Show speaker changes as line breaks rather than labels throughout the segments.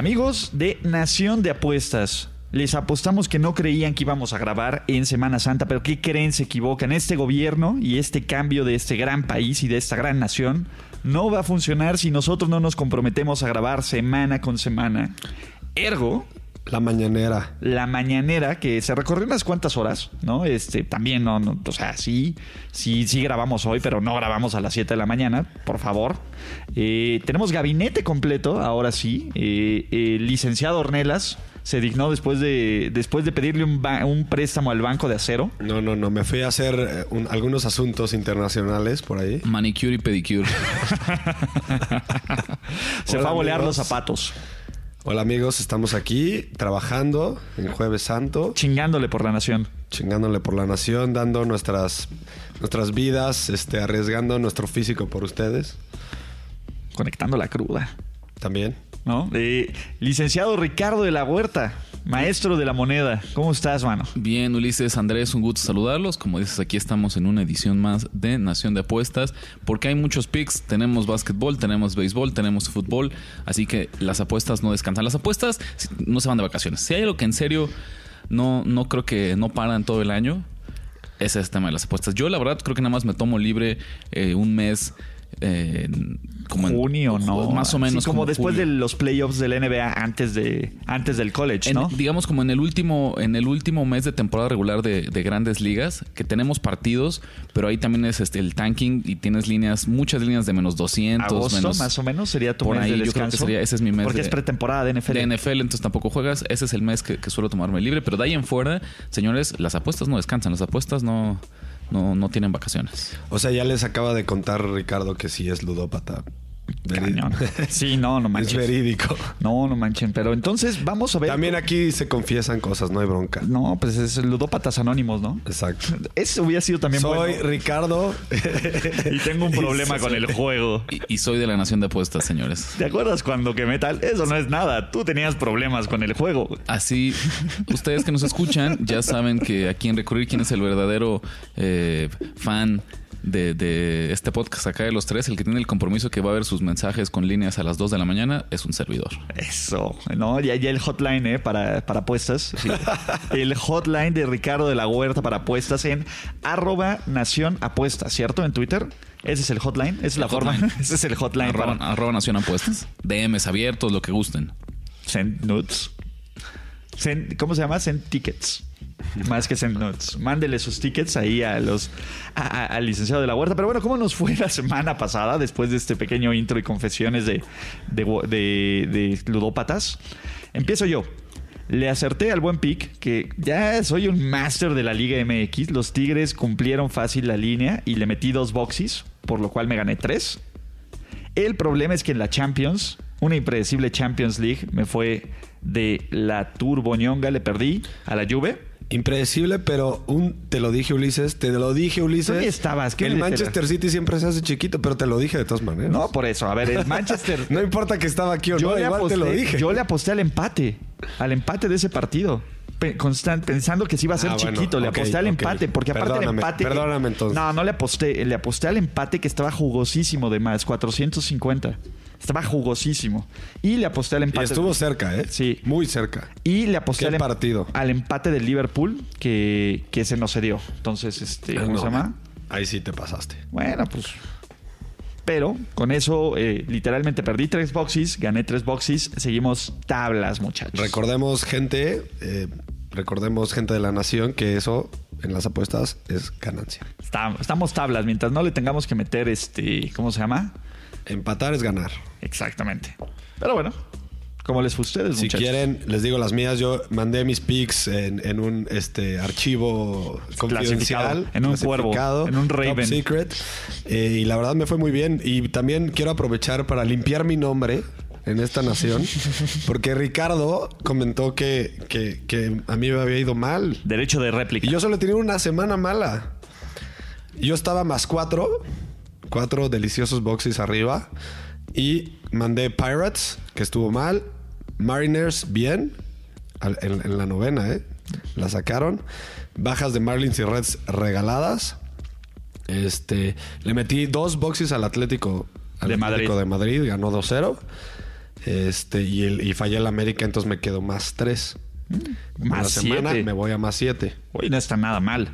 Amigos de Nación de Apuestas, les apostamos que no creían que íbamos a grabar en Semana Santa, pero ¿qué creen? Se equivocan. Este gobierno y este cambio de este gran país y de esta gran nación no va a funcionar si nosotros no nos comprometemos a grabar semana con semana. Ergo,
La mañanera.
la mañanera que se recorrió unas cuantas horas, ¿no? Este, también no, no, o sea, sí, sí, sí grabamos hoy, pero no grabamos a las 7 de la mañana, por favor. Eh, tenemos gabinete completo, ahora sí. Eh, el licenciado Ornelas se dignó después de, después de pedirle un, ba- un préstamo al Banco de Acero.
No, no, no. Me fui a hacer eh, un- algunos asuntos internacionales por ahí.
Manicure y pedicure.
Se
Hola,
fue a bolear
amigos.
los zapatos,
Hola amigos, estamos aquí trabajando en Jueves Santo,
chingándole por la nación.
chingándole por la nación, dando nuestras, nuestras vidas, este, arriesgando nuestro físico por ustedes
Conectando la cruda.
también.
¿No? Eh, licenciado Ricardo de la Huerta, maestro de la moneda. ¿Cómo estás, mano?
Bien, Ulises, Andrés, un gusto saludarlos. Como dices, aquí estamos en una edición más de Nación de Apuestas, porque hay muchos picks. Tenemos básquetbol, tenemos béisbol, tenemos fútbol, así que las apuestas no descansan. Las apuestas no se van de vacaciones. Si hay algo que en serio no, no creo que no paran todo el año, ese es el tema de las apuestas. Yo, la verdad, creo que nada más me tomo libre eh, un mes. Eh, como en-
junio, ¿no?
Más o menos.
Sí, como, después
julio.
de los playoffs del NBA antes de antes del college,
En-
¿no?
digamos como en el último en el último mes de temporada regular de, de grandes ligas que tenemos partidos pero ahí también es este el tanking y tienes líneas muchas líneas de menos 200
Agosto,
menos
más o menos, sería tu
por
mes
ahí
de
yo creo que
descanso.
sería ese es mi mes
Porque
de,
es pretemporada de NFL.
de NFL entonces tampoco juegas ese es el mes que, que suelo tomarme libre pero de ahí en fuera señores las apuestas no descansan las apuestas no no, no tienen vacaciones
O sea, ya les acaba de contar Ricardo que sí es ludópata.
Cañón. Sí, no, no
es
manches.
verídico.
No, no manchen. Pero entonces vamos a ver.
También aquí se confiesan cosas, no hay bronca.
No, pues es ludópatas anónimos, ¿no?
Exacto.
Eso hubiera sido también
Soy
bueno.
Ricardo.
Y tengo un problema con el juego.
y, y soy de la nación de apuestas señores
¿Te acuerdas cuando quemé tal? Eso no es nada. Tú tenías problemas con el juego.
Así, ustedes que nos escuchan ya saben que aquí en Recurrir, quién es el verdadero eh, fan de, de este podcast acá de los tres, el que tiene el compromiso que va a ver sus mensajes con líneas a las 2 de la mañana, es un servidor.
Eso, ¿no? Ya, ya el hotline, ¿eh? Para, para apuestas. Sí. El hotline de Ricardo de la Huerta para apuestas en arroba nación apuestas, ¿cierto? En Twitter. Ese es el hotline, esa es la forma. Ese es el hotline
Arroba,
para
arroba Nación Apuestas. DMs abiertos, lo que gusten.
send nudes. Send- ¿Cómo se llama? Send tickets. Más que send nudes. Mándele sus tickets ahí a los al licenciado de la huerta. Pero bueno, ¿cómo nos fue la semana pasada después de este pequeño intro y confesiones de, de, de- de ludópatas? Empiezo yo. Le acerté al buen pick que ya soy un máster de la Liga MX. Los Tigres cumplieron fácil la línea y le metí dos boxes, por lo cual me gané tres. El problema es que en la Champions, una impredecible Champions League, me fue de la turboñonga, le perdí a la Juve.
Impredecible, pero un te lo dije Ulises, te lo dije Ulises.
¿Dónde estabas? ¿Qué
el? Manchester City siempre se hace chiquito, pero te lo dije de todas maneras.
No, por eso. A ver, el Manchester.
No importa que estaba aquí o
yo,
no, igual
aposté,
te lo dije.
yo le aposté al empate. Al empate de ese partido. Pensando que sí iba a ser
Ah, bueno,
chiquito. le aposté al empate. Porque aparte
Perdóname,
empate.
perdóname entonces.
No, no le aposté. Le aposté al empate que estaba jugosísimo de más. 450. Estaba jugosísimo. Y le aposté al
Y
empate.
estuvo cerca, ¿eh?
Sí.
Muy cerca.
Y le aposté
¿Qué
al, em-
partido?
al empate del Liverpool que, que se nos cedió. Entonces, este, ¿cómo
No,
se llama?
Ahí sí te pasaste.
Bueno, pues. Pero con eso, eh, literalmente perdí tres boxes, gané tres boxes, seguimos tablas, muchachos.
Recordemos, gente, eh, recordemos, gente de la nación, que eso en las apuestas es ganancia.
Está- estamos tablas, mientras no le tengamos que meter este. ¿Cómo se llama?
Empatar es ganar.
Exactamente. Pero bueno, ¿Cómo les fue a ustedes,
Si
muchachos?
quieren, les digo las mías. Yo mandé mis picks en, en un este archivo confidencial.
en un cuervo, en un
top
Raven.
secret. Eh, y la verdad me fue muy bien. Y también quiero aprovechar para limpiar mi nombre en esta nación. Porque Ricardo comentó que, que, que a mí me había ido mal.
Derecho de réplica.
Y yo solo tenía una semana mala. Yo estaba más cuatro. Cuatro deliciosos boxes arriba. Y mandé Pirates, que estuvo mal. Mariners, bien. Al- En, en la novena, ¿eh? La sacaron. Bajas de Marlins y Reds regaladas. Este, le metí dos boxes al Atlético, al
De
Atlético
Madrid.
de Madrid, ganó 2-0. Este, y, el, y fallé el América, entonces me quedo más 3.
Más
la semana
siete.
me voy a más 7.
Uy, no está nada mal.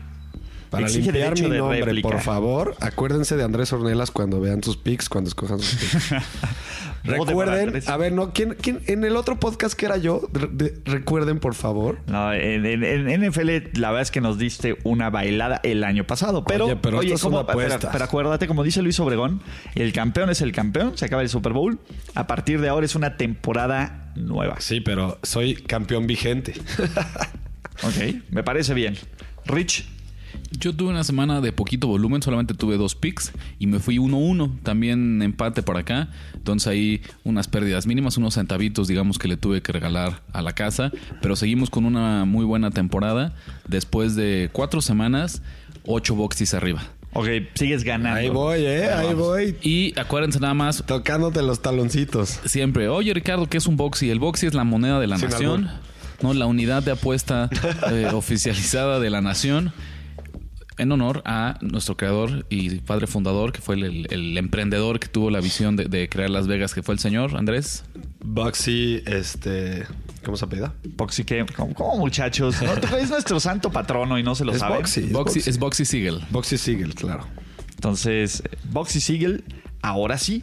Para
Exige
limpiar
derecho
mi
de
nombre,
réplica.
por favor, acuérdense de Andrés Ornelas cuando vean sus picks, cuando escojan sus picks. recuerden, a ver, no, ¿quién, quién, en el otro podcast que era yo, Re- de- recuerden, por favor.
No, en, en- en NFL la verdad es que nos diste una bailada el año pasado. Pero,
Oye, pero estas son
como-
apuestas.
pero, pero acuérdate, como dice Luis Obregón, el campeón es el campeón, se acaba el Super Bowl. A partir de ahora es una temporada nueva.
Sí, pero soy campeón vigente.
Ok, me parece bien. Rich,
Yo tuve una semana de poquito volumen, solamente tuve dos picks y me fui 1-1, también empate por acá. Entonces ahí unas pérdidas mínimas, unos centavitos, digamos, que le tuve que regalar a la casa. Pero seguimos con una muy buena temporada. Después de cuatro semanas, ocho boxes arriba.
ok, sigues ganando.
Ahí voy, eh, ahí voy.
Y acuérdense nada más,
Tocándote los taloncitos.
siempre, oye Ricardo, ¿qué es un boxy? El boxy es la moneda de la
Sin
nación,
albur.
no la unidad de apuesta eh, oficializada de la nación. En honor a nuestro creador y padre fundador, que fue el, el- el emprendedor que tuvo la visión de, de crear Las Vegas, que fue el señor Andrés.
Bugsy, este. ¿Cómo se apellida?
Boxy, ¿qué? ¿Cómo, cómo, muchachos? No, es nuestro santo patrono y no se lo
Es
sabe.
Boxy. Es
Boxy,
Boxy.
es Boxy Siegel.
Boxy Siegel, claro.
Entonces, Boxy Siegel, ahora sí,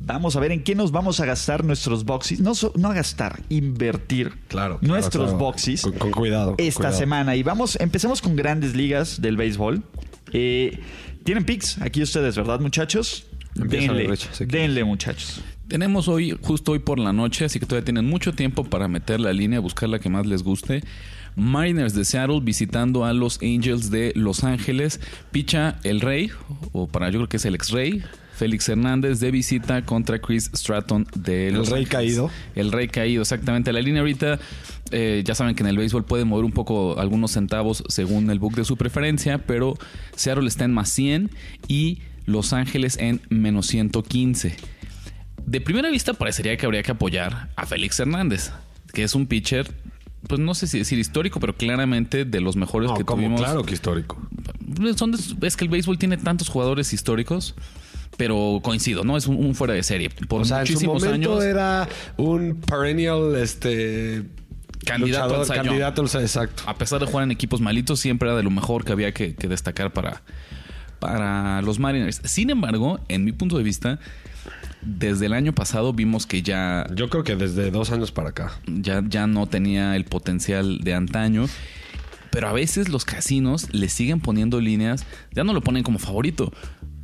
vamos a ver en qué nos vamos a gastar nuestros boxes. No, so- no a gastar, invertir
Claro. claro,
nuestros
claro.
boxes
Con, con cuidado. con
esta
cuidado.
semana. Y vamos, empecemos con grandes ligas del béisbol. Eh, Tienen picks aquí ustedes, ¿verdad, muchachos?
Empieza,
denle,
Rich, si
denle, muchachos.
Tenemos hoy, justo hoy por la noche, así que todavía tienen mucho tiempo para meter la línea, buscar la que más les guste. Mariners de Seattle visitando a los Angels de Los Ángeles. Picha el Rey, o para yo creo que es el ex Rey, Félix Hernández de visita contra Chris Stratton de
El
Los
Rey
Ángeles.
caído.
El Rey caído, exactamente. La línea ahorita, eh, ya saben que en el béisbol puede mover un poco algunos centavos según el book de su preferencia, pero Seattle está en más 100 y Los Ángeles en menos 115. De primera vista parecería que habría que apoyar a Félix Hernández, que es un pitcher, pues no sé si decir histórico, pero claramente de los mejores
No,
que
como
tuvimos.
claro que histórico.
Son de- es que el béisbol tiene tantos jugadores históricos, pero coincido, ¿no? Es un, un fuera de serie. Por
O sea, en su
muchísimos
momento
años.
era un perennial, este...
Candidato al
candidato al exacto.
a pesar de jugar en equipos malitos, siempre era de lo mejor que había que, que destacar para, para los Mariners. Sin embargo, en mi punto de vista, desde el año pasado vimos que ya,
Yo creo que desde dos años para acá.
ya, ya no tenía el potencial de antaño. Pero a veces los casinos le siguen poniendo líneas, ya no lo ponen como favorito,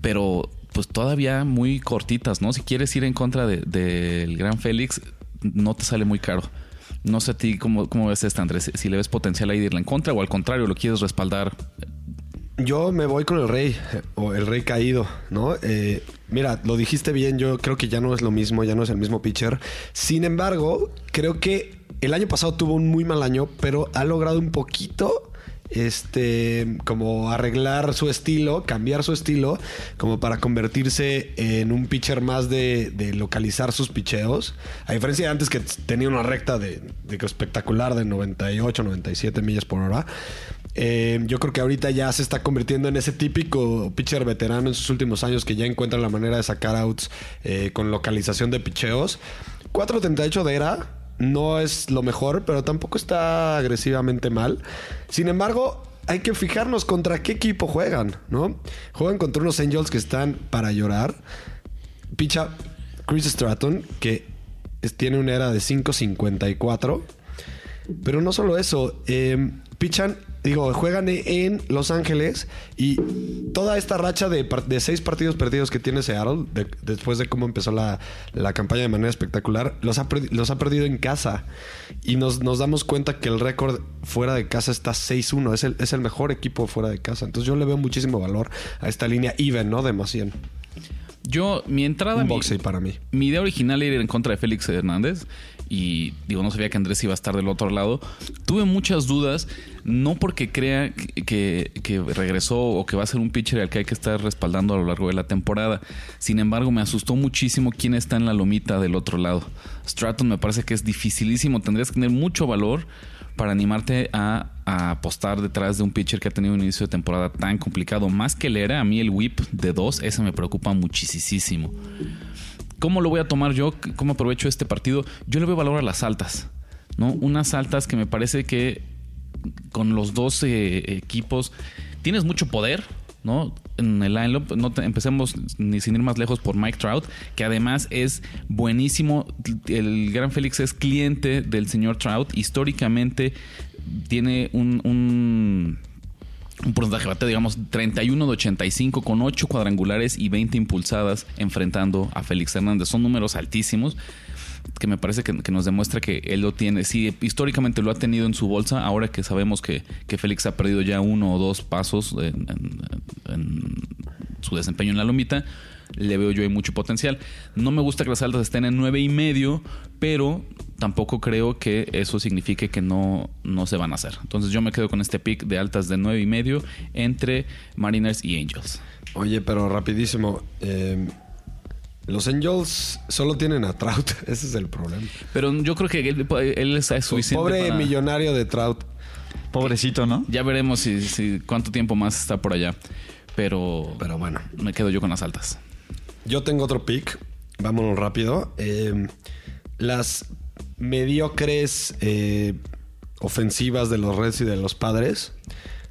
pero pues todavía muy cortitas, ¿no? Si quieres ir en contra de- del Gran Félix, no te sale muy caro. No sé a ti cómo, ves esta, Andrés, si le ves potencial ahí de en contra o al contrario, lo quieres respaldar.
Yo me voy con el rey, o el rey caído, ¿no? Eh, mira, lo dijiste bien, yo creo que ya no es lo mismo, ya no es el mismo pitcher. Sin embargo, creo que el año pasado tuvo un muy mal año, pero ha logrado un poquito, este, como arreglar su estilo, cambiar su estilo, como para convertirse en un pitcher más de, de localizar sus picheos. A diferencia de antes que tenía una recta de, de espectacular de 98, 97 millas por hora. Eh, yo creo que ahorita ya se está convirtiendo en ese típico pitcher veterano en sus últimos años que ya encuentra la manera de sacar outs eh, con localización de picheos. 4.38 de era no es lo mejor, pero tampoco está agresivamente mal. Sin embargo, hay que fijarnos contra qué equipo juegan, ¿no? Juegan contra unos Angels que están para llorar. Picha Chris Stratton, que tiene una era de 5.54. Pero no solo eso, eh, pichan digo, juegan en Los Ángeles y toda esta racha de, seis partidos perdidos que tiene Seattle, de- después de cómo empezó la, la campaña de manera espectacular, los ha, los ha perdido en casa. Y nos, nos damos cuenta que el récord fuera de casa está 6-1. Es el, es el mejor equipo fuera de casa. Entonces yo le veo muchísimo valor a esta línea even, ¿no? De más 100.
Yo, mi entrada.
Un
mi-
para mí.
Mi idea original era ir en contra de Félix Hernández y digo, no sabía que Andrés iba a estar del otro lado. Tuve muchas dudas, no porque crea que, que- regresó o que va a ser un pitcher al que hay que estar respaldando a lo largo de la temporada. Sin embargo, me asustó muchísimo quién está en la lomita del otro lado. Stratton me parece que es dificilísimo, tendrías que tener mucho valor para animarte a, apostar detrás de un pitcher que ha tenido un inicio de temporada tan complicado. Más que el era, a mí el whip de dos, ese me preocupa muchísimo. ¿Cómo lo voy a tomar yo? ¿Cómo aprovecho este partido? Yo le veo valor a las altas, ¿no? Unas altas que me parece que con los dos equipos tienes mucho poder, ¿no? En el lineup, no empecemos ni sin ir más lejos por Mike Trout, que además es buenísimo. El gran Félix es cliente del señor Trout. Históricamente tiene un un porcentaje de bateo, digamos, 31 de 85 con 8 cuadrangulares y 20 impulsadas enfrentando a Félix Hernández. Son números altísimos que me parece que, que nos demuestra que él lo tiene. Sí, históricamente lo ha tenido en su bolsa, ahora que sabemos que, que Félix ha perdido ya uno o dos pasos en su desempeño en la lomita, le veo yo ahí mucho potencial. No me gusta que las altas estén en nueve y medio, pero tampoco creo que eso signifique que no, no se van a hacer. Entonces yo me quedo con este pick de altas de nueve y medio entre Mariners y Angels.
Oye, pero rapidísimo. eh, los Angels solo tienen a Trout. Ese es el problema.
Pero yo creo que él, él es suficiente.
Pobre
para-
millonario de Trout.
Pobrecito, ¿no?
Ya veremos si, si- cuánto tiempo más está por allá. Pero,
Pero bueno.
me quedo yo con las altas.
Yo tengo otro pick. Vámonos rápido. Eh, las mediocres eh, ofensivas de los Reds y de los Padres.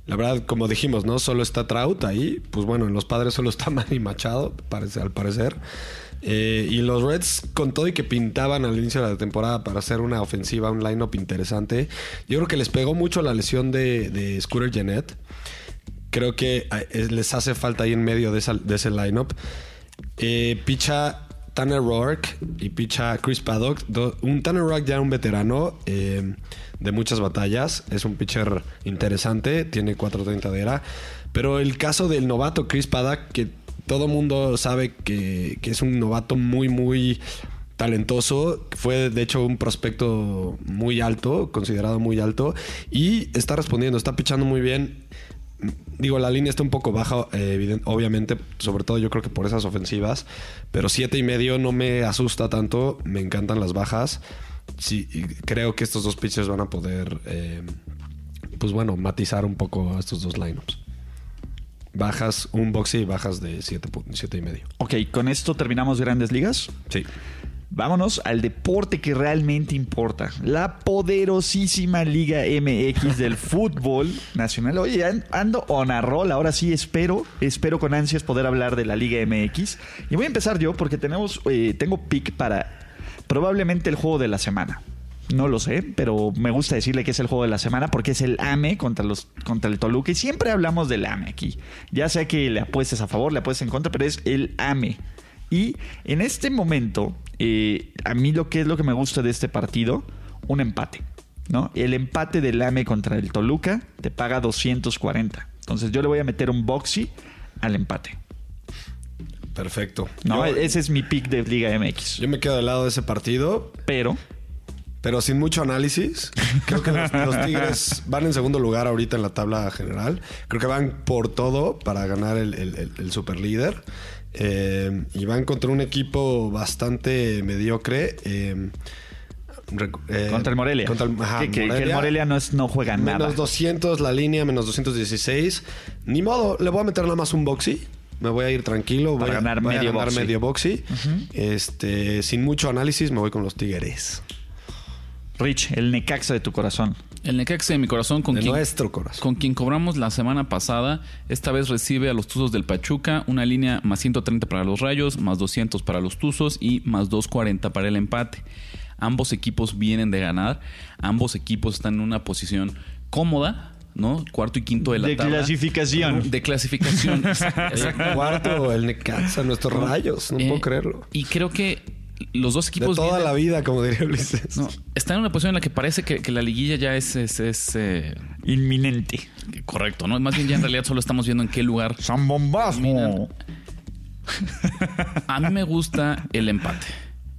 La verdad, como dijimos, ¿no? Solo está Trout ahí. Pues bueno, en los Padres solo está Manny Machado, parece, al parecer. Eh, y los Reds, con todo y que pintaban al inicio de la temporada para hacer una ofensiva, un lineup interesante, yo creo que les pegó mucho la lesión de, de Scooter Jeanette. Creo que les hace falta ahí en medio de, esa- de ese lineup. Eh, picha Tanner Rourke y picha Chris Paddock. Do- un Tanner Rourke ya un veterano eh, de muchas batallas. Es un pitcher interesante. Tiene 4.30 de era. Pero el caso del novato Chris Paddock, que todo mundo sabe que, que es un novato muy, muy talentoso. Fue de hecho un prospecto muy alto, considerado muy alto. Y está respondiendo, está pichando muy bien. Digo, la línea está un poco baja, eh, obviamente, sobre todo yo creo que por esas ofensivas, pero siete y medio no me asusta tanto, me encantan las bajas. Sí, y creo que estos dos pitchers van a poder, eh, pues bueno, matizar un poco estos dos lineups. Bajas, un boxe y bajas de siete, siete y medio.
Ok, con esto terminamos grandes ligas.
Sí.
Vámonos al deporte que realmente importa. La poderosísima Liga MX del fútbol nacional. Oye, an- ando on a roll. Ahora sí espero, espero con ansias poder hablar de la Liga MX. Y voy a empezar yo porque tenemos, eh, tengo pick para probablemente el juego de la semana. No lo sé, pero me gusta decirle que es el juego de la semana porque es el AME contra, los, contra el Toluca. Y siempre hablamos del AME aquí. Ya sea que le apuestes a favor, le apuestes en contra, pero es el AME. Y en este momento, eh, a mí lo que es lo que me gusta de este partido, un empate. ¿no? El empate del AME contra el Toluca te paga 240. Entonces yo le voy a meter un boxy al empate.
Perfecto.
¿no?
Yo,
Ese es mi pick de Liga MX.
yo me quedo del lado de ese partido,
Pero
pero sin mucho análisis. Creo que los, los Tigres van en segundo lugar ahorita en la tabla general. Creo que van por todo para ganar el, el, el- el superlíder. Eh, y van contra un equipo bastante mediocre. eh, eh,
contra el Morelia.
Contra el, ajá,
que, que- que el Morelia no, es, no juega
Menos
nada.
200 la línea, menos 216. Ni modo, le voy a meter nada más un boxy. Me voy a ir tranquilo. Voy
Para
a
ganar
voy a
medio
ganar
boxy.
medio boxy. Este, sin mucho análisis, me voy con los Tigres.
Rich, el Necaxa de tu corazón.
El Necaxa de mi corazón con
De
quien,
nuestro corazón.
con quien cobramos la semana pasada, esta vez recibe a los Tuzos del Pachuca una línea más 130 para los Rayos, más 200 para los Tuzos y más 240 para el empate. Ambos equipos vienen de ganar, ambos equipos están en una posición cómoda, ¿no? Cuarto y quinto de la
De
tabla.
clasificación.
De clasificación. Exacto.
Cuarto, el Necaxa, nuestros rayos. No
Eh,
puedo creerlo.
Y creo que los dos
De
equipos
toda
vienen-
la vida, como diría Ulises.
no, están en una posición en la que parece que, que la liguilla ya es, es, es, eh,
Inminente.
correcto, ¿no? Más bien ya en realidad solo estamos viendo en qué lugar.
San Bombasmo.
A mí me gusta el empate.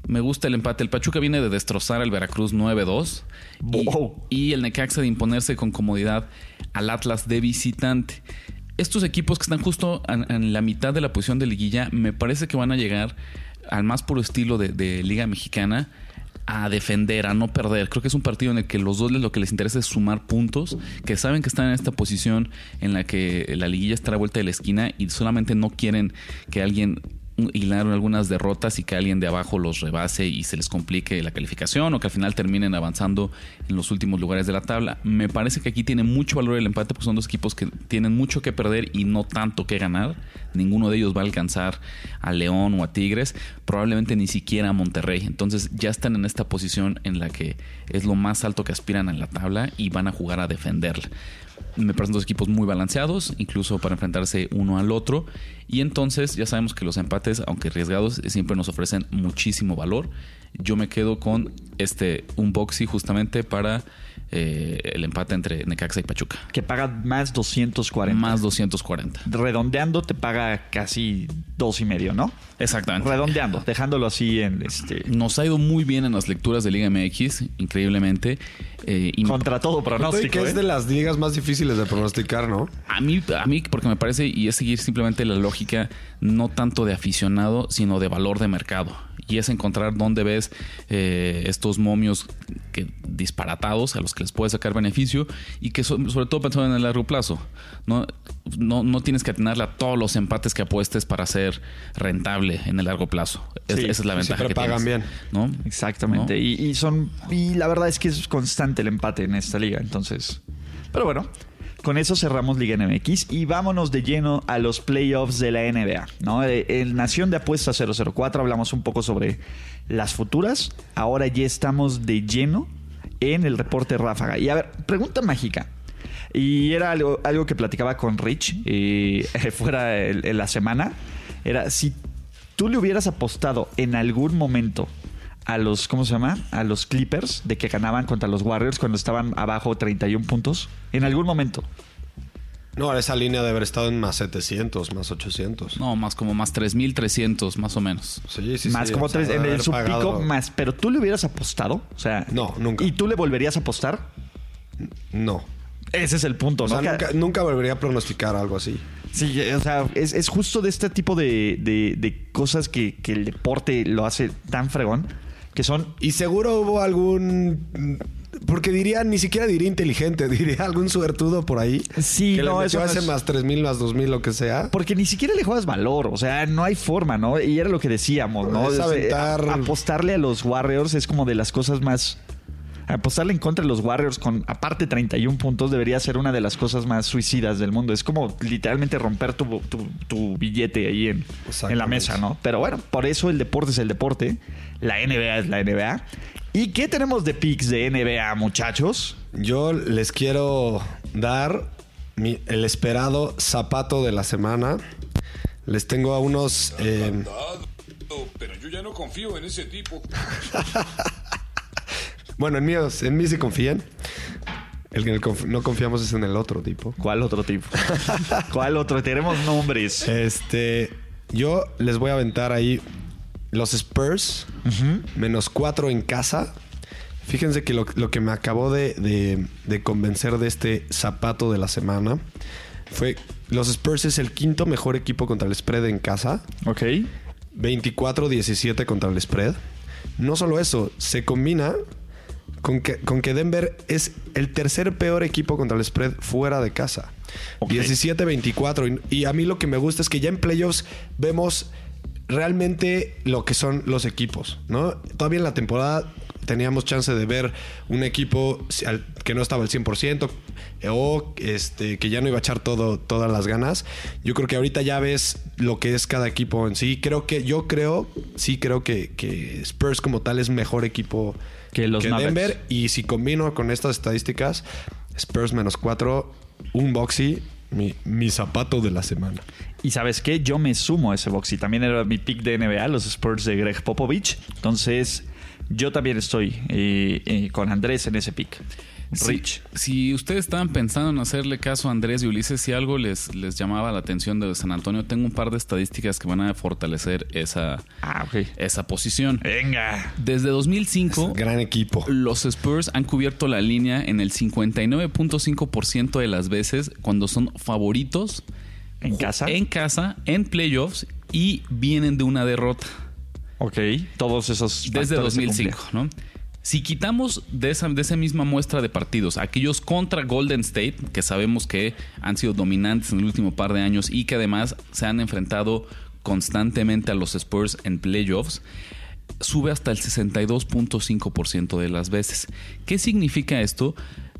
Me gusta el empate. El Pachuca viene de destrozar al Veracruz 9-2 y,
Wow.
y el Necaxa de imponerse con comodidad al Atlas de visitante. Estos equipos que están justo en, en la mitad de la posición de liguilla me parece que van a llegar al más puro estilo de, de Liga Mexicana a defender, a no perder. Creo que es un partido en el que los dos lo que les interesa es sumar puntos, que saben que están en esta posición en la que la liguilla está a la vuelta de la esquina y solamente no quieren que alguien hilar algunas derrotas y que alguien de abajo los rebase y se les complique la calificación o que al final terminen avanzando en los últimos lugares de la tabla. Me parece que aquí tiene mucho valor el empate porque son dos equipos que tienen mucho que perder y no tanto que ganar. Ninguno de ellos va a alcanzar a León o a Tigres, probablemente ni siquiera a Monterrey. Entonces ya están en esta posición en la que es lo más alto que aspiran en la tabla y van a jugar a defenderla. Me parecen dos equipos muy balanceados, incluso para enfrentarse uno al otro. Y entonces ya sabemos que los empates, aunque arriesgados, siempre nos ofrecen muchísimo valor. Yo me quedo con este un boxy justamente para eh, el empate entre Necaxa y Pachuca.
Que paga más 240.
Más 240.
Redondeando te paga casi dos y medio, ¿no?
Exactamente.
Redondeando, dejándolo así en este.
Nos ha ido muy bien en las lecturas de Liga MX, increíblemente. Eh, y
Contra todo pronóstico.
que es
¿eh?
de las ligas más difíciles de pronosticar, ¿no?
A mí, a mí, porque me parece, y es seguir simplemente la lógica, no tanto de aficionado, sino de valor de mercado. Y es encontrar dónde ves eh, estos momios que, disparatados a los que les puedes sacar beneficio y que so- sobre todo pensando en el largo plazo. No, no, no tienes que atinarle a todos los empates que apuestes para ser rentable en el largo plazo. Es-
Sí,
esa es la ventaja
siempre
que
pagan
tienes,
bien.
¿no?
Exactamente.
¿No?
Y, y son. Y la verdad es que es constante el empate en esta liga. Entonces. Pero bueno. Con eso cerramos Liga MX y vámonos de lleno a los playoffs de la NBA. ¿no? Eh, En Nación de Apuestas 004 hablamos un poco sobre las futuras. Ahora ya estamos de lleno en el reporte ráfaga. Y a ver, pregunta mágica. Y era algo, que platicaba con Rich eh, fuera en la semana. Era si tú le hubieras apostado en algún momento a los, ¿cómo se llama? A los Clippers de que ganaban contra los Warriors cuando estaban abajo 31 puntos. En algún momento.
No, esa línea debe haber estado en más 700, más 800.
No, más como más 3.300, más o menos.
Sí, sí,
más
sí,
como
o sea,
tres,
debe
en el
haber
su pico más. Pero tú le hubieras apostado. O sea.
No, nunca.
¿Y tú le volverías a apostar?
No.
Ese es el punto,
O
¿no?
sea, nunca, nunca volvería a pronosticar algo así.
Sí, o sea, es, es justo de este tipo de, de- de cosas que, que el deporte lo hace tan fregón, que son...
Y seguro hubo algún. Porque diría, ni siquiera diría inteligente, diría algún suertudo por ahí.
Sí,
que
no,
le
eso
metió
no es-
más 3000, más 2000, lo que sea.
Porque ni siquiera le juegas valor, o sea, no hay forma, ¿no? Y era lo que decíamos, ¿no?
Es aventar-
a- apostarle a los Warriors es como de las cosas más... Apostarle en contra de los Warriors con aparte 31 puntos debería ser una de las cosas más suicidas del mundo. Es como literalmente romper tu, tu- tu billete ahí en, en la mesa, ¿no? Pero bueno, por eso el deporte es el deporte. La NBA es la NBA. ¿Y qué tenemos de picks de NBA, muchachos?
Yo les quiero dar mi- el esperado zapato de la semana. Les tengo a unos. eh,
Pero yo ya no confío en ese tipo.
bueno, en míos, en mí sí confían. El que no confiamos es en el otro tipo.
¿Cuál otro tipo? ¿Cuál otro? Tenemos nombres.
Este, yo les voy a aventar ahí los Spurs, menos cuatro en casa. Fíjense que lo, lo que me acabó de, de- de convencer de este zapato de la semana fue los Spurs es el quinto mejor equipo contra el spread en casa.
Ok.
24-17 contra el spread. No solo eso, se combina con que, con que Denver es el tercer peor equipo contra el spread fuera de casa.
Ok.
17-24. Y, y a mí lo que me gusta es que ya en playoffs vemos realmente lo que son los equipos, ¿no? Todavía en la temporada teníamos chance de ver un equipo que no estaba al 100% eh, o este, que ya no iba a echar todo, todas las ganas. Yo creo que ahorita ya ves lo que es cada equipo en sí. Creo que, yo creo, sí creo que, que Spurs como tal es mejor equipo
Que los Mavericks.
Denver. Y si combino con estas estadísticas, Spurs menos 4 un boxy, mi, mi zapato de la semana.
Y sabes qué, yo me sumo a ese boxy. También era mi pick de NBA, los Spurs de Greg Popovich. Entonces, yo también estoy eh, eh, con Andrés en ese pick. Rich.
si ustedes estaban pensando en hacerle caso a Andrés y Ulises, si algo les, les llamaba la atención de San Antonio, tengo un par de estadísticas que van a fortalecer esa,
Ah,
esa posición.
Venga.
Desde 2005,
Gran equipo.
los Spurs han cubierto la línea en el 59.5% de las veces cuando son favoritos
¿En casa?
En casa, en playoffs y vienen de una derrota.
Ok. Todos esos.
Desde
factores se
2005, ¿no? Si quitamos de esa, de esa misma muestra de partidos aquellos contra Golden State, que sabemos que han sido dominantes en el último par de años y que además se han enfrentado constantemente a los Spurs en playoffs, sube hasta el 62.5% de las veces. ¿Qué significa esto?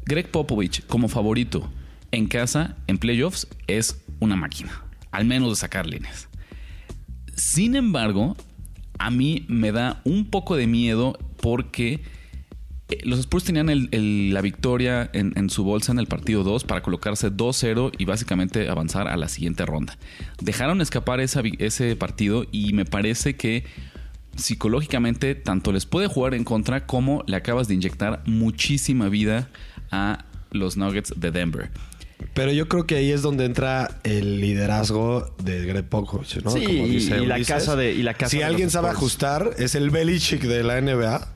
Greg Popovich, como favorito en casa, en playoffs, es una máquina, al menos de sacar líneas. Sin embargo, a mí me da un poco de miedo porque los Spurs tenían el- el- la victoria en, en su bolsa en el partido 2 para colocarse 2-0 y básicamente avanzar a la siguiente ronda. Dejaron escapar esa ese partido y me parece que psicológicamente tanto les puede jugar en contra como le acabas de inyectar muchísima vida a los Nuggets de Denver.
Pero yo creo que ahí es donde entra el liderazgo de Greg Popovich, ¿no?
Sí, y- y la casa de- y la casa
si
de
alguien sabe
Spurs.
ajustar, es el Belichick de la NBA.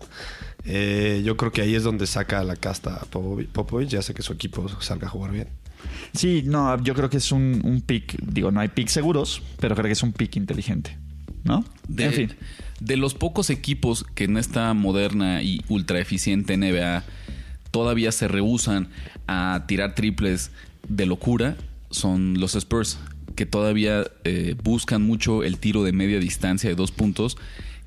Eh, yo creo que ahí es donde saca la casta Popovich, Popovich y hace que su equipo salga a jugar bien.
Sí, no, yo creo que es un, un pick. Digo, no hay picks seguros, pero creo que es un pick inteligente. ¿No?
De,
en fin.
de los pocos equipos que en esta moderna y ultra eficiente NBA todavía se rehusan a tirar triples de locura, son los Spurs, que todavía eh, buscan mucho el tiro de media distancia de dos puntos,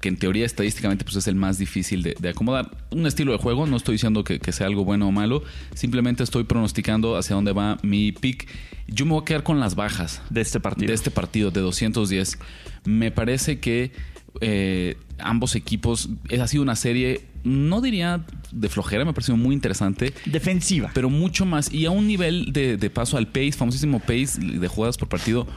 que en teoría estadísticamente pues, es el más difícil de, de acomodar. Un estilo de juego, no estoy diciendo que, que sea algo bueno o malo, simplemente estoy pronosticando hacia dónde va mi pick. Yo me voy a quedar con las bajas
De este partido.
de este partido de 210. Me parece que eh, ambos equipos eh, ha sido una serie, no diría de flojera, me ha parecido muy interesante,
Defensiva.
pero mucho más y a un nivel de, de paso al pace, famosísimo pace de jugadas por partido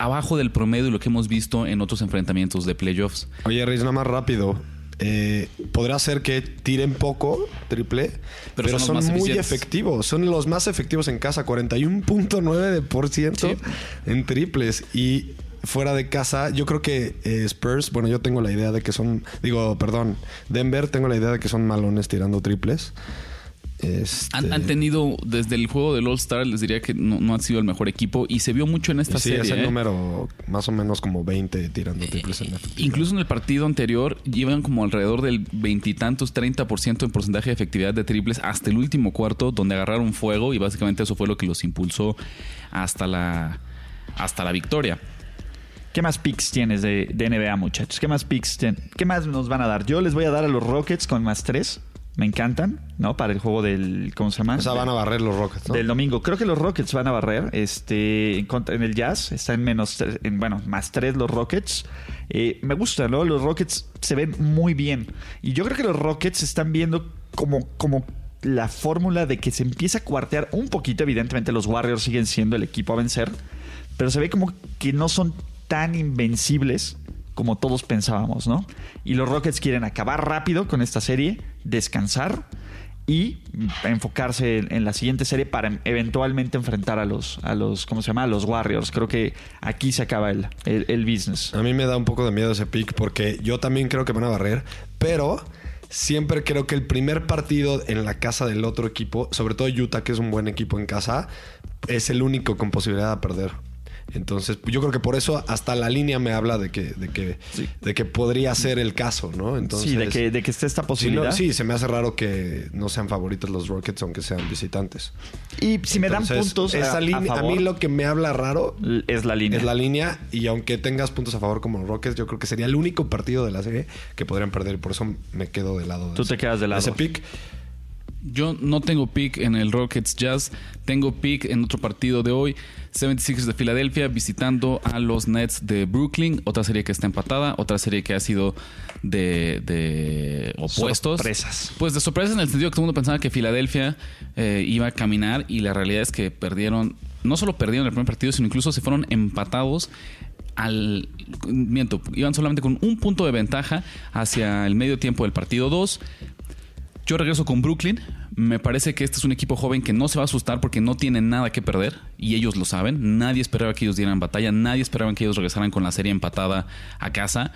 abajo del promedio de lo que hemos visto en otros enfrentamientos de playoffs.
Oye, Riz, nada más rápido. Eh, podrá ser que tiren poco triple, pero,
son
muy efectivos. Son los más efectivos en casa, 41.9%
Sí.
en triples. Y fuera de casa, yo creo que eh, Spurs, bueno, yo tengo la idea de que son, digo, perdón, Denver, tengo la idea de que son malones tirando triples. Este,
Han, han tenido, desde el juego del All-Star, les diría que no, no han sido el mejor equipo y se vio mucho en esta
sí,
serie.
es el
¿eh?
número más o menos como 20 tirando triples en la
Incluso en el partido anterior llevan como alrededor del veintitantos, 30% en porcentaje de efectividad de triples hasta el último cuarto, donde agarraron fuego y básicamente eso fue lo que los impulsó hasta la, hasta la victoria.
¿Qué más picks tienes de, de NBA, muchachos? ¿Qué más picks tien- ¿Qué más nos van a dar? Yo les voy a dar a los Rockets con más tres. Me encantan, ¿no? Para el juego del. ¿Cómo se llama?
O sea, van a barrer los Rockets, ¿no?
Del domingo. Creo que los Rockets van a barrer. Este, en, contra- en el Jazz está en menos, tres- en, bueno, más tres los Rockets. Eh, me gusta, ¿no? Los Rockets se ven muy bien. Y yo creo que los Rockets están viendo como, como la fórmula de que se empieza a cuartear un poquito. Evidentemente, los Warriors siguen siendo el equipo a vencer. Pero se ve como que no son tan invencibles como todos pensábamos, ¿no? Y los Rockets quieren acabar rápido con esta serie, descansar y enfocarse en, la siguiente serie para eventualmente enfrentar a los, a los, ¿cómo se llama? A los Warriors. Creo que aquí se acaba el, el, el business.
A mí me da un poco de miedo ese pick porque yo también creo que van a barrer, pero siempre creo que el primer partido en la casa del otro equipo, sobre todo Utah, que es un buen equipo en casa, es el único con posibilidad de perder. Entonces, yo creo que por eso hasta la línea me habla de que, de que, de que podría ser el caso, ¿no? Entonces,
sí, de que, de que esté esta
si no-
posibilidad.
sí, se me hace raro que no sean favoritos los Rockets, aunque sean visitantes.
Y si me dan puntos
esa
a, a
mí lo que me habla raro
es la línea.
es la línea y aunque tengas puntos a favor como los Rockets, yo creo que sería el único partido de la serie que podrían perder. Por eso me quedo del lado de
Tú
ese-
te quedas del lado.
ese pick.
Yo no tengo pick en el Rockets Jazz. Tengo pick en otro partido de hoy. 76ers de Filadelfia visitando a los Nets de Brooklyn. Otra serie que está empatada. Otra serie que ha sido de, de opuestos.
Sorpresas.
Pues de sorpresas en el sentido que todo el mundo pensaba que Filadelfia eh, iba a caminar y la realidad es que perdieron. No solo perdieron el primer partido, sino incluso se fueron empatados al miento, iban solamente con un punto de ventaja hacia el medio tiempo del partido 2. Yo regreso con Brooklyn. Me parece que este es un equipo joven que no se va a asustar porque no tiene nada que perder y ellos lo saben. Nadie esperaba que ellos dieran batalla, nadie esperaba que ellos regresaran con la serie empatada a casa.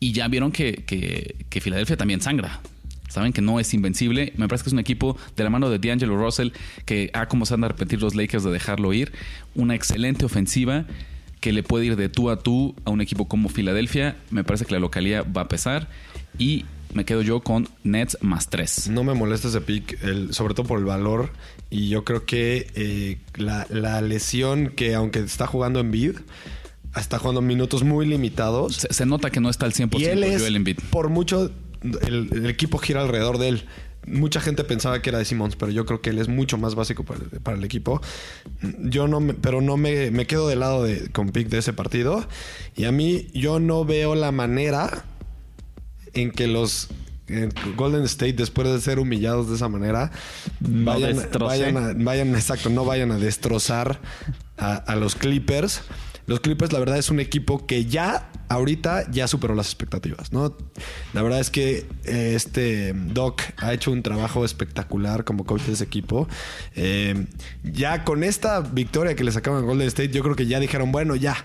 Y ya vieron que, que, que Filadelfia también sangra. Saben que no es invencible. Me parece que es un equipo de la mano de D'Angelo Russell que ha como se han de arrepentir los Lakers de dejarlo ir. Una excelente ofensiva que le puede ir de tú a tú a un equipo como Filadelfia. Me parece que la localidad va a pesar y me quedo yo con Nets más 3.
No me molesta ese pick, el- sobre todo por el valor. Y yo creo que eh, la, la lesión que, aunque está jugando en bid, está jugando minutos muy limitados.
Se, se nota que no está al 100%
y él es,
Joel
por mucho, el, el equipo gira alrededor de él. Mucha gente pensaba que era de Simmons, pero yo creo que él es mucho más básico para, el- para el equipo. Yo no, me- pero no me, me quedo del lado de, con pick de ese partido. Y a mí, yo no veo la manera en que los Golden State, después de ser humillados de esa manera,
No
vayan, vayan, a, vayan, exacto, no vayan a destrozar a, a los Clippers. Los Clippers, la verdad, es un equipo que ya, ahorita, ya superó las expectativas, ¿no? La verdad es que eh, este Doc ha hecho un trabajo espectacular como coach de ese equipo. Eh, ya con esta victoria que le sacaron a Golden State, yo creo que ya dijeron, bueno, ya.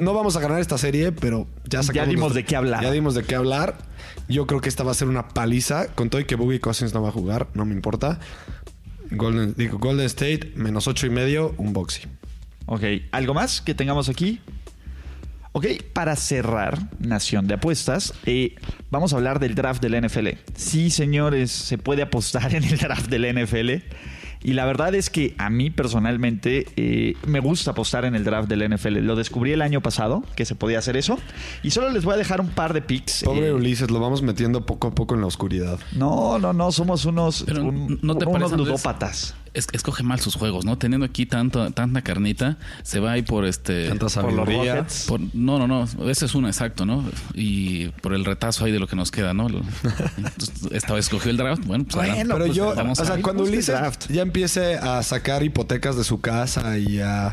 No vamos a ganar esta serie, pero ya sacamos
dimos
nuestro-
de qué hablar.
Ya dimos de qué hablar. Yo creo que esta va a ser una paliza. Con todo y que Boogie Cousins no va a jugar, no me importa. Golden, digo, Golden State, menos ocho y medio, un boxy.
Ok, ¿algo más que tengamos aquí? Ok, para cerrar, Nación de Apuestas, eh, vamos a hablar del draft del NFL. Sí, señores, se puede apostar en el draft del NFL. Y la verdad es que a mí personalmente eh, me gusta apostar en el draft del NFL. Lo descubrí el año pasado, que se podía hacer eso. Y solo les voy a dejar un par de picks.
Pobre
eh,
Ulises, lo vamos metiendo poco a poco en la oscuridad.
no, no, no, somos unos,
Pero,
un-
¿no te
unos
parece,
ludópatas.
Es, escoge mal sus juegos, ¿no? Teniendo aquí tanto, tanta carnita, se va ahí por este.
Tanta
Por los
sabiduría.
Rockets.
por- no, no, no. Ese es uno exacto, ¿no? Y por el retazo ahí de lo que nos queda, ¿no? Entonces, esta vez escogió el draft. Bueno, pues adelante.
Pero
pues,
yo,
vamos
o sea, cuando Ulises
draft.
ya empiece a sacar hipotecas de su casa y a a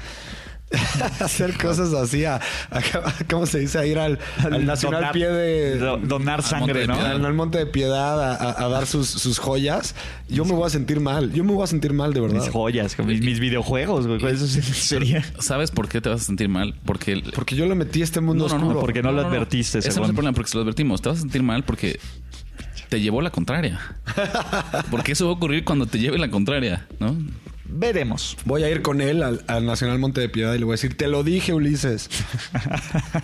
hacer cosas así, a, a- ¿cómo se dice? A ir al, al Nacional
Donar-
Pie de...
do- donar sangre, ¿no?
Al, al Monte de Piedad a, a- a dar sus, sus joyas, yo me voy a sentir mal. Yo me voy a sentir mal, de verdad.
Mis joyas, mis, mis videojuegos, güey. Eso sería.
¿Sabes por qué te vas a sentir mal? Porque. el-
Porque yo le metí a este mundo
No, no, no,
porque no lo advertiste,
Ese no es el problema, porque se lo advertimos. Te vas a sentir mal porque te llevó la contraria. Porque eso va a ocurrir cuando te lleve la contraria, ¿no?
Veremos.
Voy a ir con él al, al Nacional Monte de Piedad y le voy a decir, te lo dije, Ulises.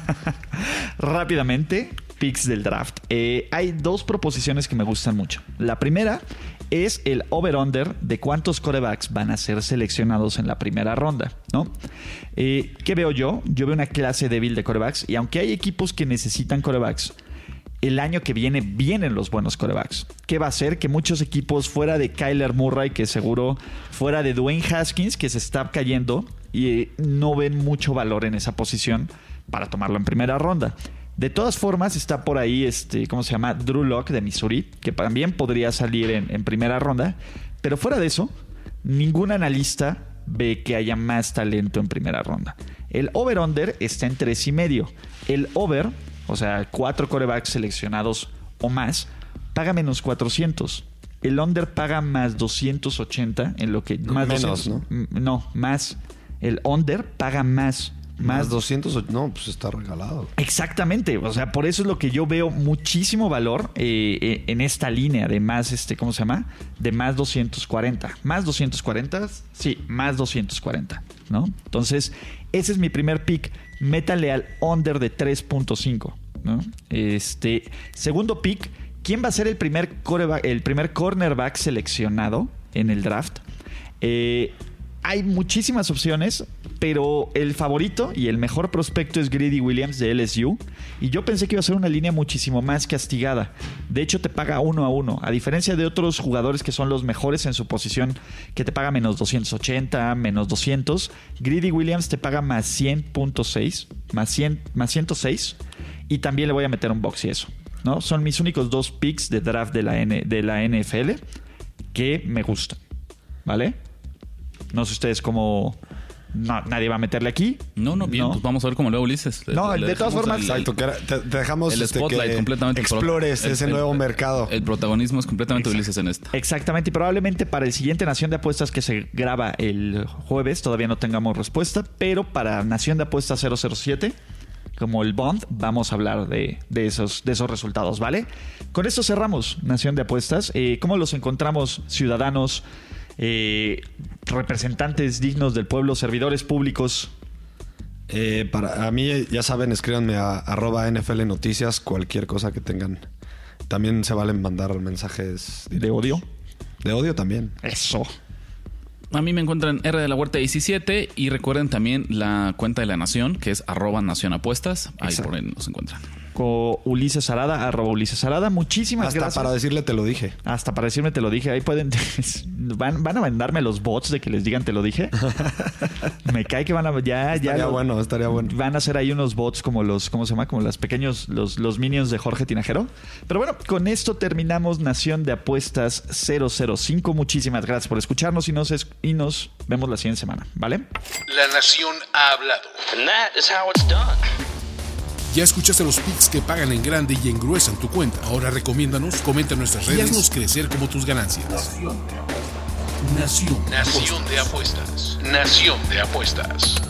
Rápidamente, picks del draft. Eh, hay dos proposiciones que me gustan mucho. La primera es el over-under de cuántos corebacks van a ser seleccionados en la primera ronda, ¿no? Eh, ¿Qué veo yo? Yo veo una clase débil de corebacks y aunque hay equipos que necesitan corebacks, el año que viene vienen los buenos corebacks. ¿Qué va a hacer? Que muchos equipos fuera de Kyler Murray, que seguro fuera de Dwayne Haskins, que se está cayendo y eh, no ven mucho valor en esa posición para tomarlo en primera ronda. De todas formas, está por ahí, este, ¿cómo se llama? Drew Locke de Missouri, que también podría salir en, primera ronda. Pero fuera de eso, ningún analista ve que haya más talento en primera ronda. El over-under está en tres y medio. El over, o sea, cuatro corebacks seleccionados o más, paga menos 400. El under paga más 280 en lo que... Más
Menos,
200, ¿no? No, más. El under paga más.
Más
Más
200, no, pues está regalado.
Exactamente, o sea, por eso es lo que yo veo muchísimo valor eh, eh, en esta línea de más, este, ¿cómo se llama? De más 240. Más 240, sí, más 240, ¿no? Entonces, ese es mi primer pick. Métale al under de 3.5, ¿no? Este, segundo pick, ¿quién va a ser el primer, el primer cornerback seleccionado en el draft? Eh, hay muchísimas opciones, pero el favorito y el mejor prospecto es Greedy Williams de LSU. Y yo pensé que iba a ser una línea muchísimo más castigada. De hecho, te paga uno a uno. A diferencia de otros jugadores que son los mejores en su posición, que te paga menos 280, menos 200, Greedy Williams te paga más 100.6, más, 100, más 106. Y también le voy a meter un box y eso. ¿no? Son mis únicos dos picks de draft de la NFL que me gustan. ¿Vale? No sé ustedes cómo. No, nadie va a meterle aquí.
No, no, bien, pues vamos a ver cómo luego Ulises. Le-
No,
le
de todas formas-
el-
Exacto, te, te dejamos
el
este,
spotlight
que
completamente
explores
el-
ese
el-
nuevo mercado.
El protagonismo es completamente Ulises en esta.
Exactamente, y probablemente para el siguiente Nación de Apuestas que se graba el jueves todavía no tengamos respuesta, pero para Nación de Apuestas 007, como el Bond, vamos a hablar de, de esos, de esos resultados, ¿vale? Con esto cerramos Nación de Apuestas. Eh, ¿Cómo los encontramos ciudadanos, eh, representantes dignos del pueblo, servidores públicos?
Eh, para a mí, ya saben, escríbanme a arroba NFL Noticias, cualquier cosa que tengan. También se valen mandar mensajes
De odio.
de odio también.
Eso.
A mí me encuentran R de la Huerta 17 y recuerden también la cuenta de la Nación, que es arroba Nación Apuestas. Ahí
Exacto.
por ahí nos encuentran.
Con Ulises Arada, arroba Ulises Arada. Muchísimas
Hasta
gracias.
para decirle te lo dije.
Hasta para decirme te lo dije, ahí pueden. Van, van a mandarme los bots de que les digan te lo dije. Me cae que van a. Ya, ya.
Estaría bueno, estaría bueno.
Van a hacer ahí unos bots como los. ¿Cómo se llama? Como los pequeños. Los, los minions de Jorge Tinajero. Pero bueno, con esto terminamos Nación de Apuestas 005. Muchísimas gracias por escucharnos y nos, es- y nos vemos la siguiente semana. ¿Vale?
La nación ha hablado.
And that is how it's done.
Ya escuchaste los picks que pagan en grande y engruesan tu cuenta. Ahora recomiéndanos, comenta en nuestras redes y haznos crecer como tus ganancias. Nación.
Nación de apuestas. Nación de apuestas.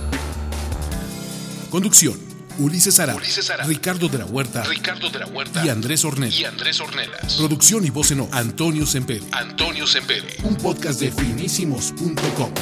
Conducción. Ulises Ara,
Ulises Arada.
Ricardo de la Huerta
Ricardo de la Huerta
y Andrés Ornelas.
y Andrés Ornelas.
Producción y voz en off, Antonio Sempere.
Antonio Sempere.
Un podcast de finísimos.com.